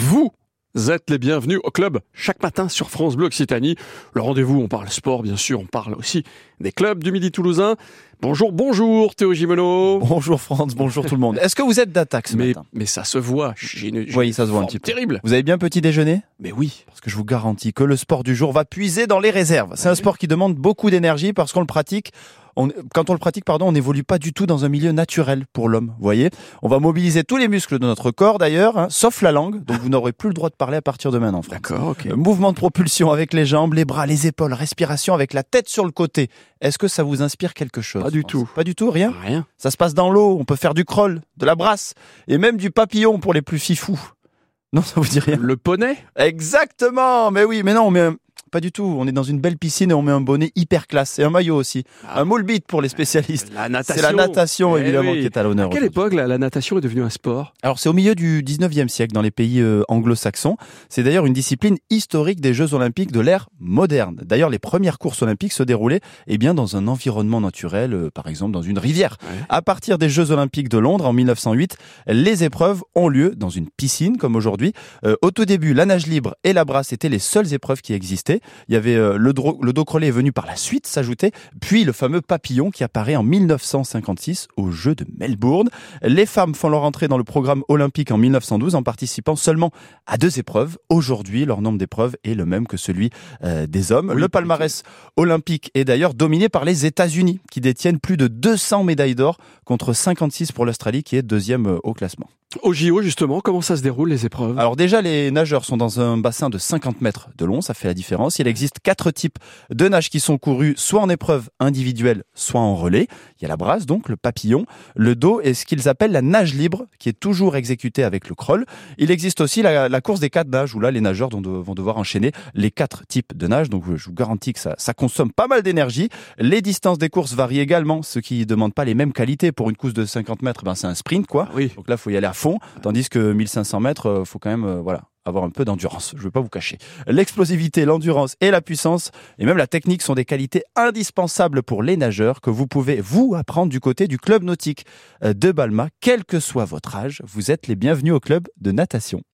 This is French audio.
Vous êtes les bienvenus au club chaque matin sur France Bleu Occitanie. Le rendez-vous, on parle sport bien sûr, on parle aussi des clubs du Midi Toulousain. Bonjour, bonjour Théo Gimeno. Bonjour France, bonjour tout le monde. Est-ce que vous êtes d'attaque ce Mais, matin mais ça se voit. Une, Oui, ça se voit un petit peu. Terrible. Vous avez bien petit déjeuner? Mais oui. Parce que je vous garantis que le sport du jour va puiser dans les réserves. C'est un sport qui demande beaucoup d'énergie parce qu'on le pratique. On, quand on le pratique, pardon, on n'évolue pas du tout dans un milieu naturel pour l'homme. Vous voyez On va mobiliser tous les muscles de notre corps d'ailleurs, hein, sauf la langue. Donc vous n'aurez plus le droit de parler à partir de maintenant. D'accord, ok. Euh, Mouvement de propulsion avec les jambes, les bras, les épaules, respiration avec la tête sur le côté. Est-ce que ça vous inspire quelque chose Pas du France tout. Pas du tout, rien Rien. Ça se passe dans l'eau, on peut faire du crawl, de la brasse et même du papillon pour les plus fifous. Non, ça vous dit rien Le poney? Exactement Mais oui, mais non, un- Pas du tout, on est dans une belle piscine et on met un bonnet hyper classe et un maillot aussi. Ah. Un moule beat pour les spécialistes. La natation. C'est la natation Eh évidemment oui. qui est à l'honneur. À quelle époque la, la natation est devenue un sport? Alors c'est au milieu du 19e siècle dans les pays euh, anglo-saxons. C'est d'ailleurs une discipline historique des Jeux olympiques de l'ère moderne. D'ailleurs les premières courses olympiques se déroulaient eh bien dans un environnement naturel, euh, par exemple dans une rivière. Ouais. À partir des Jeux olympiques de Londres en 1908, les épreuves ont lieu dans une piscine comme aujourd'hui. Euh, au tout début, la nage libre et la brasse étaient les seules épreuves qui existaient. Il y avait euh, le, dos est venu par la suite s'ajouter, puis le fameux papillon qui apparaît en 1956 aux Jeux de Melbourne. Les femmes font leur entrée dans le programme olympique en 1912 en participant seulement à deux épreuves. Aujourd'hui, leur nombre d'épreuves est le même que celui euh, des hommes. Oui, le palmarès olympique est d'ailleurs dominé par les États-Unis qui détiennent plus de 200 médailles d'or contre 56 pour l'Australie qui est deuxième euh, au classement. Au JO justement, comment ça se déroule les épreuves? Alors déjà, les nageurs sont dans un bassin de 50 mètres de long, ça fait la différence. Il existe quatre types de nages qui sont courus, soit en épreuve individuelle, soit en relais. Il y a la brasse, donc le papillon, le dos et ce qu'ils appellent la nage libre, qui est toujours exécutée avec le crawl. Il existe aussi la, la course des quatre nages, où là, les nageurs vont, de- vont devoir enchaîner les quatre types de nages. Donc je vous garantis que ça, ça consomme pas mal d'énergie. Les distances des courses varient également, ce qui ne demande pas les mêmes qualités. Pour une course de 50 mètres, ben, c'est un sprint, quoi. Oui. Donc là, faut y aller à fond, tandis que 1500 mètres, euh, faut quand même, euh, voilà, avoir un peu d'endurance. Je ne vais pas vous cacher. L'explosivité, l'endurance et la puissance, et même la technique, sont des qualités indispensables pour les nageurs que vous pouvez vous apprendre du côté du club nautique euh, de Balma, quel que soit votre âge. Vous êtes les bienvenus au club de natation.